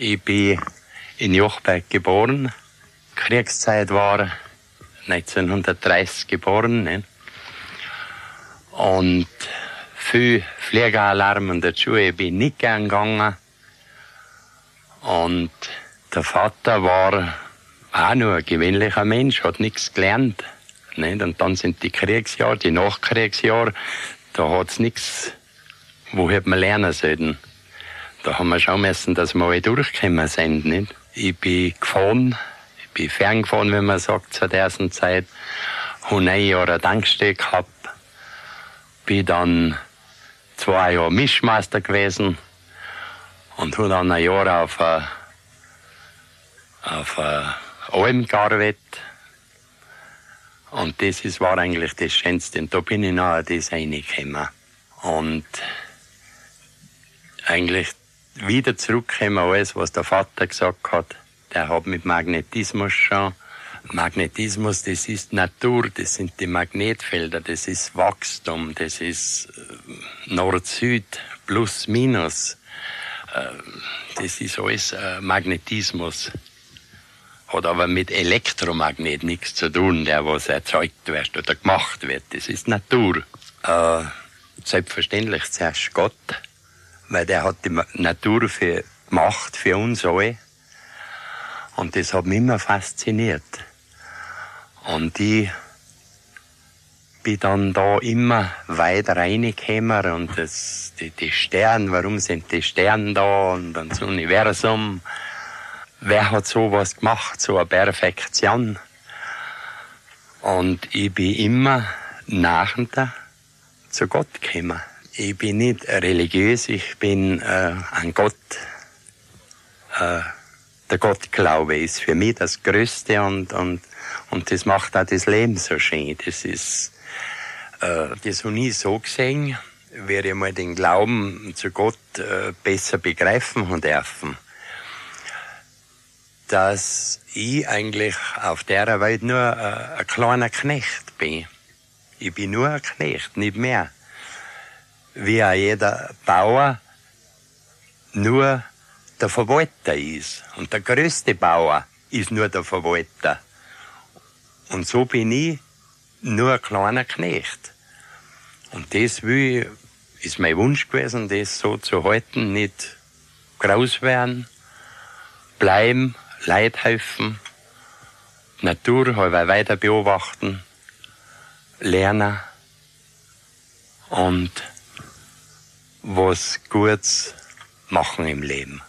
Ich bin in Jochberg geboren. Kriegszeit war 1930 geboren. Ne? Und viel Fliegeralarm in der Schule bin ich nicht gern gegangen. Und der Vater war auch nur ein gewöhnlicher Mensch, hat nichts gelernt. Nicht? Und dann sind die Kriegsjahre, die Nachkriegsjahre, da hat's nichts, wo hätte man lernen sollen. Da haben wir schauen müssen, dass wir alle durchgekommen sind. Nicht? Ich bin gefahren, ich bin ferngefahren, wenn man sagt, zu der Zeit. Habe ein Jahr eine Tankstelle gehabt. Bin dann zwei Jahre Mischmeister gewesen und habe dann ein Jahr auf, a, auf a Alm gearbeitet. Und das ist, war eigentlich das Schönste. Und da bin ich nachher das reingekommen. Und eigentlich wieder zurückkommen, alles, was der Vater gesagt hat. Der hat mit Magnetismus schon. Magnetismus, das ist Natur, das sind die Magnetfelder, das ist Wachstum, das ist äh, Nord-Süd, plus, minus. Äh, das ist alles äh, Magnetismus. Hat aber mit Elektromagnet nichts zu tun, der was erzeugt wird oder gemacht wird. Das ist Natur. Selbstverständlich zuerst Gott weil der hat die Natur für Macht für uns alle. Und das hat mich immer fasziniert. Und ich bin dann da immer weiter reingekommen und das, die, die Sterne, warum sind die Sterne da und das Universum. Wer hat sowas gemacht, so eine Perfektion? Und ich bin immer nachher zu Gott gekommen ich bin nicht religiös, ich bin äh, ein Gott. Äh, der Gottglaube ist für mich das Größte und, und, und das macht auch das Leben so schön. Das ist, äh, das habe ich so gesehen, werde ich mal den Glauben zu Gott äh, besser begreifen und dürfen. Dass ich eigentlich auf der Welt nur äh, ein kleiner Knecht bin. Ich bin nur ein Knecht, nicht mehr wie auch jeder Bauer nur der Verwalter ist. Und der größte Bauer ist nur der Verwalter. Und so bin ich nur ein kleiner Knecht. Und das will, ist mein Wunsch gewesen, das so zu halten, nicht groß werden, bleiben, Leid helfen, Natur weiter beobachten, lernen und was Gutes machen im Leben.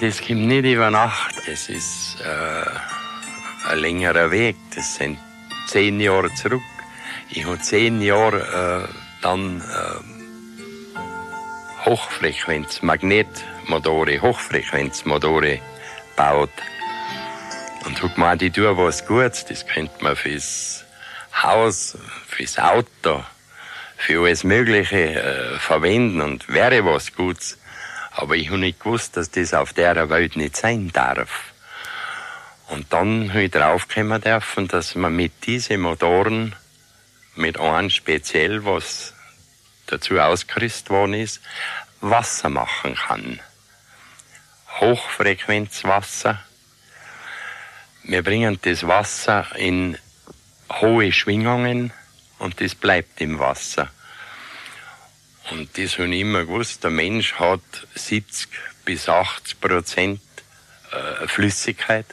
Das kommt nicht über Nacht. Es ist äh, ein längerer Weg. Das sind zehn Jahre zurück. Ich habe zehn Jahre äh, dann äh, Hochfrequenz, Hochfrequenzmotore gebaut. Und habe gemeint, ich tue was Gutes. Das könnte man fürs Haus, fürs Auto, für alles Mögliche äh, verwenden und wäre was Gutes. Aber ich habe nicht gewusst, dass das auf der Welt nicht sein darf. Und dann habe ich draufgekommen dürfen, dass man mit diesen Motoren, mit einem speziell, was dazu ausgerüstet worden ist, Wasser machen kann. Hochfrequenzwasser. Wir bringen das Wasser in hohe Schwingungen und das bleibt im Wasser. Und das habe ich immer gewusst, der Mensch hat 70 bis 80 Prozent äh, Flüssigkeit.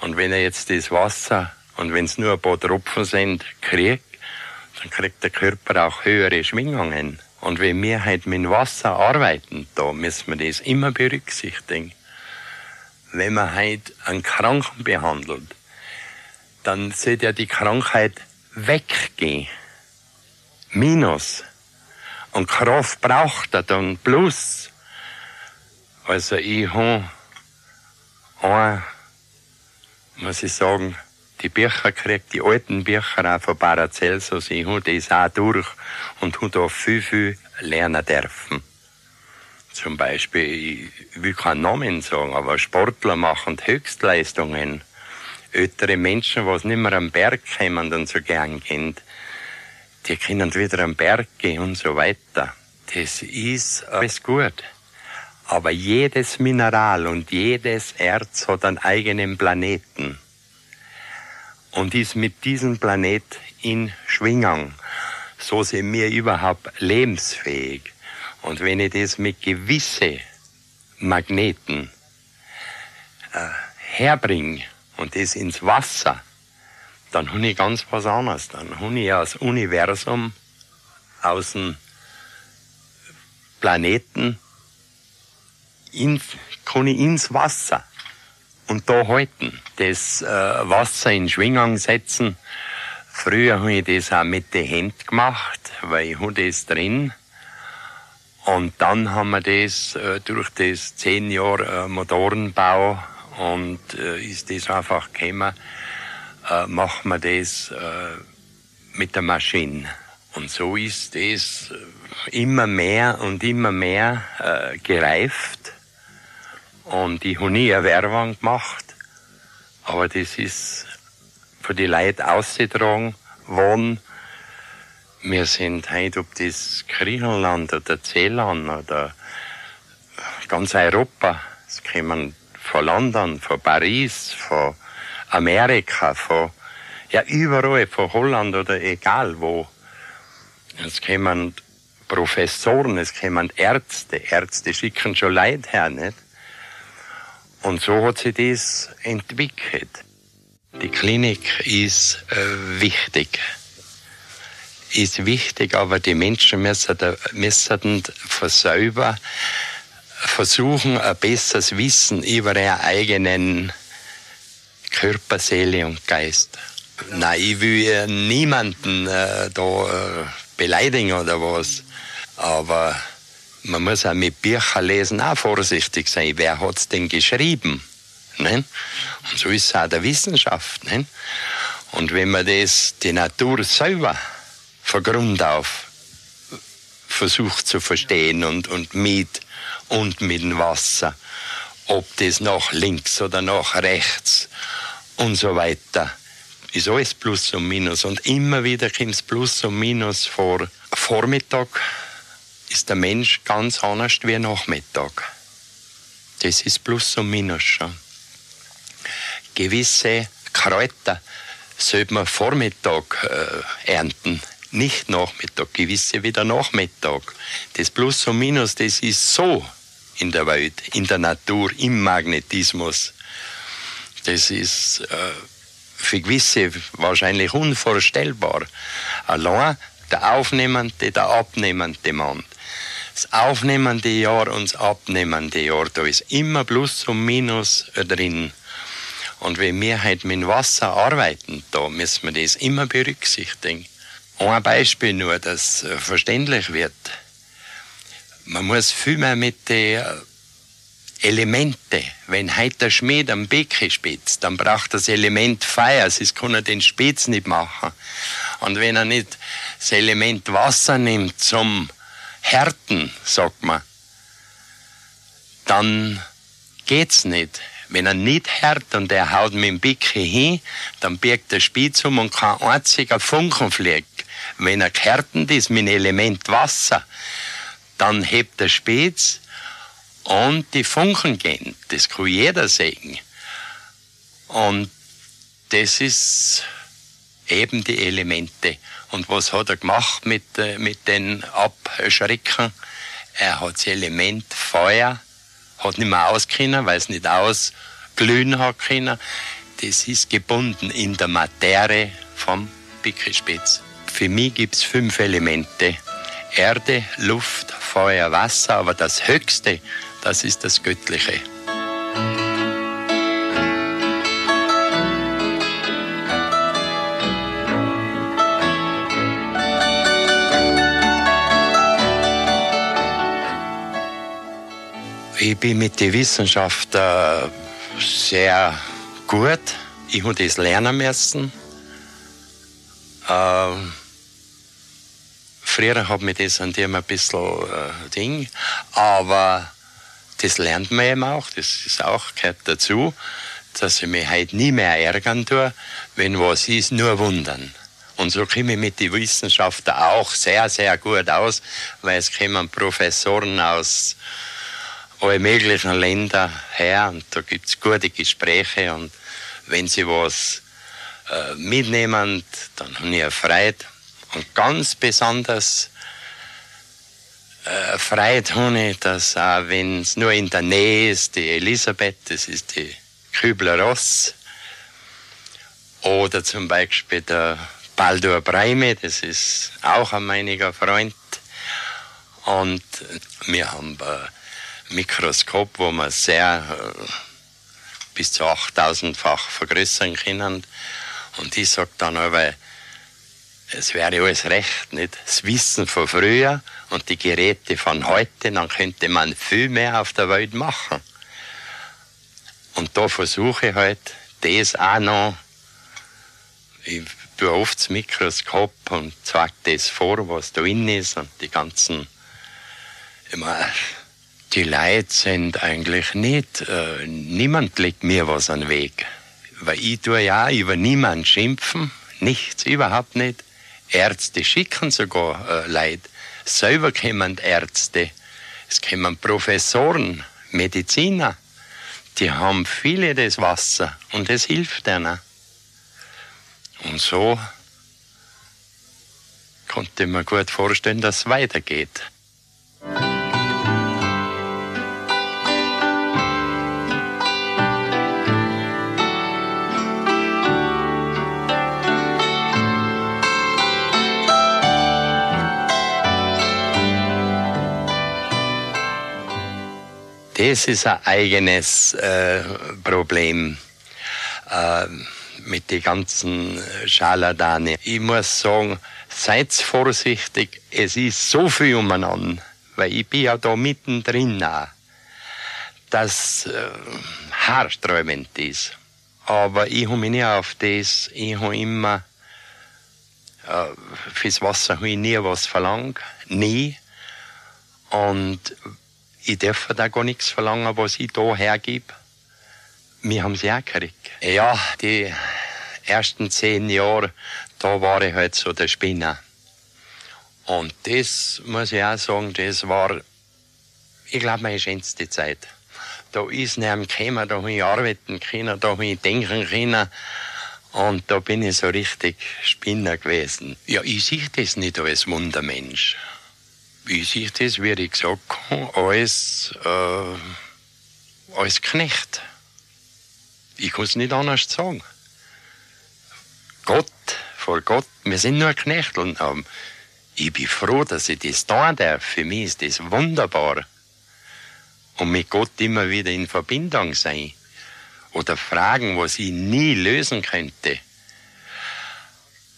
Und wenn er jetzt das Wasser, und wenn es nur ein paar Tropfen sind, kriegt, dann kriegt der Körper auch höhere Schwingungen. Und wenn wir halt mit Wasser arbeiten, da müssen wir das immer berücksichtigen. Wenn man halt einen Kranken behandelt, dann sollte ja die Krankheit weggehen. Minus. Und Kraft braucht er dann plus. Also ich habe ein, muss ich sagen, die Bücher gekriegt, die alten Bücher auch von Paracelsus. Ich habe das auch durch und habe da viel, viel lernen dürfen. Zum Beispiel, ich will keinen Namen sagen, aber Sportler machen Höchstleistungen. Ältere Menschen, die nicht mehr am Berg kommen und so gern gehen, die können wieder am Berg gehen und so weiter. Das ist alles gut. Aber jedes Mineral und jedes Erz hat einen eigenen Planeten und ist mit diesem Planet in Schwingung. So sind wir überhaupt lebensfähig. Und wenn ich das mit gewissen Magneten äh, herbringe und das ins Wasser, dann habe ich ganz was anderes. Dann habe ich das Universum aus dem Planeten in, kann ich ins Wasser und da halten. Das äh, Wasser in Schwingung setzen. Früher habe ich das auch mit den Händen gemacht, weil ich das drin. Und dann haben wir das äh, durch das zehn Jahre äh, Motorenbau und äh, ist das einfach gekommen, äh, machen wir das äh, mit der Maschine. Und so ist das äh, immer mehr und immer mehr äh, gereift. Und ich habe nie eine Werbung gemacht, aber das ist für die Leute ausgetragen worden. Wir sind heute, ob das Griechenland oder Zeeland oder ganz Europa, es kommen von London, von Paris, von Amerika, von, ja, überall, von Holland oder egal wo. Es kommen Professoren, es kommen Ärzte, Ärzte schicken schon Leute her, nicht? Und so hat sich das entwickelt. Die Klinik ist äh, wichtig. Ist wichtig, aber die Menschen müssen, müssen von selber versuchen, ein besseres Wissen über ihren eigenen Körper, Seele und Geist. Nein, ich will niemanden äh, da äh, beleidigen oder was. Aber man muss auch mit Büchern lesen auch vorsichtig sein. Wer hat es denn geschrieben? Ne? Und so ist es auch der Wissenschaft. Ne? Und wenn man das, die Natur selber von Grund auf versucht zu verstehen und, und mit und mit dem Wasser, ob das nach links oder nach rechts und so weiter, ist alles Plus und Minus. Und immer wieder kommt es Plus und Minus vor. Vormittag ist der Mensch ganz anders wie Nachmittag. Das ist Plus und Minus schon. Gewisse Kräuter sollte man Vormittag äh, ernten, nicht Nachmittag, gewisse wieder Nachmittag. Das Plus und Minus, das ist so in der Welt, in der Natur, im Magnetismus. Das ist äh, für gewisse wahrscheinlich unvorstellbar. Allein der aufnehmende, der abnehmende Mann das aufnehmende Jahr und das abnehmende Jahr, da ist immer Plus und Minus drin. Und wenn wir halt mit Wasser arbeiten, da müssen wir das immer berücksichtigen. Ein Beispiel nur, dass äh, verständlich wird. Man muss viel mehr mit den Elemente. Wenn heute der Schmied am Becken spitzt, dann braucht das Element Feuer, sonst kann er den Spitz nicht machen. Und wenn er nicht das Element Wasser nimmt zum härten, sagt man, dann geht's nicht. Wenn er nicht härt und er haut mit dem Bicke hin, dann birgt der Spitz um und kein einziger Funken fliegt. Wenn er gehärtend ist mit dem Element Wasser, dann hebt der Spitz und die Funken gehen. Das kann jeder sehen. Und das ist eben die Elemente. Und was hat er gemacht mit, äh, mit den Abschrecken? Er hat das Element Feuer, hat nicht mehr auskennen, weil es nicht ausglühen hat können. Das ist gebunden in der Materie vom Pickelspitz. Für mich gibt es fünf Elemente. Erde, Luft, Feuer, Wasser, aber das Höchste, das ist das Göttliche. Ich bin mit der Wissenschaft äh, sehr gut ich habe das lernen müssen. Äh, früher hat mir das an dem ein bisschen äh, Ding, aber das lernt man eben auch, das ist auch, gehört dazu, dass ich mich heute nie mehr ärgern tue, wenn was ist, nur wundern. Und so komme ich mit den Wissenschaften auch sehr, sehr gut aus, weil es kommen Professoren aus allen möglichen Ländern her und da gibt es gute Gespräche und wenn sie was äh, mitnehmen, dann habe ich Freude. Und ganz besonders äh, Freude habe ich, dass auch wenn es nur in der Nähe ist, die Elisabeth, das ist die Kübler-Ross, oder zum Beispiel der Baldur Breime, das ist auch ein meiniger Freund. Und wir haben ein Mikroskop, wo man sehr äh, bis zu 8000-fach vergrößern können. Und ich sage dann aber, es wäre alles recht, nicht? Das Wissen von früher und die Geräte von heute, dann könnte man viel mehr auf der Welt machen. Und da versuche ich halt, das auch noch, ich oft das Mikroskop und zeige das vor, was da drin ist und die ganzen, immer, die Leute sind eigentlich nicht, äh, niemand legt mir was an den Weg. Weil ich tue ja über niemanden schimpfen, nichts, überhaupt nicht. Ärzte schicken sogar äh, Leute. Selber kommen Ärzte, es kommen Professoren, Mediziner. Die haben viele das Wasser und es hilft ihnen. Und so konnte mir gut vorstellen, dass es weitergeht. Das ist ein eigenes äh, Problem. Äh, mit den ganzen Scharlatane. Ich muss sagen, seid vorsichtig, es ist so viel umeinander, weil ich bin ja da mittendrin auch, dass äh, haarsträubend ist. Aber ich habe mich nicht auf das, ich habe immer, äh, fürs Wasser habe ich nie was verlangt, nie. Und ich darf da gar nichts verlangen, was ich da hergebe. Wir haben sie auch gekriegt. Ja, die ersten zehn Jahre, da war ich halt so der Spinner. Und das muss ich auch sagen, das war, ich glaube, meine schönste Zeit. Da ist niemand gekommen, da habe ich arbeiten können, da habe ich denken können. Und da bin ich so richtig Spinner gewesen. Ja, ich sehe das nicht als Wundermensch. Ich sehe das, wie ich gesagt habe, als, äh, als Knecht. Ich kann es nicht anders sagen. Gott, vor Gott, wir sind nur Knechte und ähm, ich bin froh, dass ich das tun darf. Für mich ist das wunderbar. Und mit Gott immer wieder in Verbindung sein. Oder Fragen, was ich nie lösen könnte.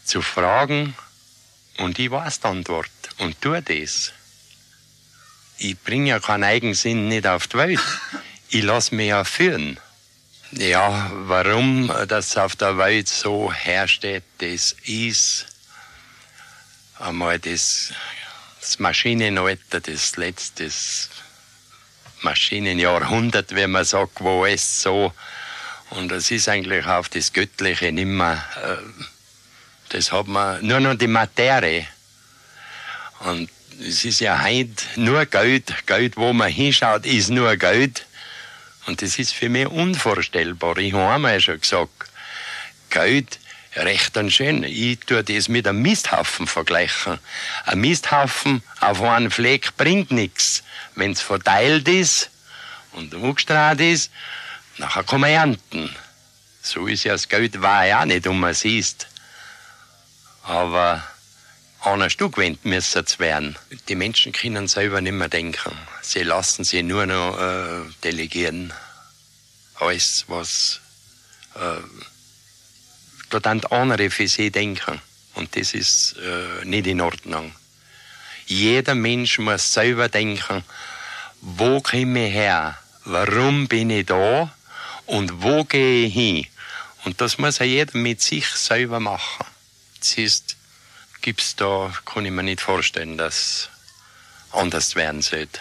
Zu fragen und ich weiß die Antwort und tue das. Ich bringe ja keinen Eigensinn nicht auf die Welt. Ich lasse mich ja führen. Ja, warum das auf der Welt so hersteht, das ist einmal das, das Maschinenalter, das letzte Maschinenjahrhundert, wenn man sagt, wo es so, und es ist eigentlich auf das Göttliche nimmer, äh, das hat man nur noch die Materie. Und es ist ja heute nur Geld, Geld, wo man hinschaut, ist nur Geld. Und das ist für mich unvorstellbar. Ich habe einmal schon gesagt, Geld, recht und schön. Ich tue das mit einem Misthaufen vergleichen. Ein Misthaufen auf einen Fleck bringt nichts. Wenn es verteilt ist und umgestrahlt ist, nachher kann man ernten. So ist ja das Geld war ja auch nicht, um man siehst. Aber an ein Stück wend müssen es werden. Die Menschen können selber nicht mehr denken. Sie lassen sie nur noch äh, delegieren. Alles, was äh, dort an andere für sie denken. Und das ist äh, nicht in Ordnung. Jeder Mensch muss selber denken, wo komme ich her? Warum bin ich da? Und wo gehe ich hin? Und das muss ja jeder mit sich selber machen. Das ist, gibt's da, kann ich mir nicht vorstellen, dass anders werden sollte.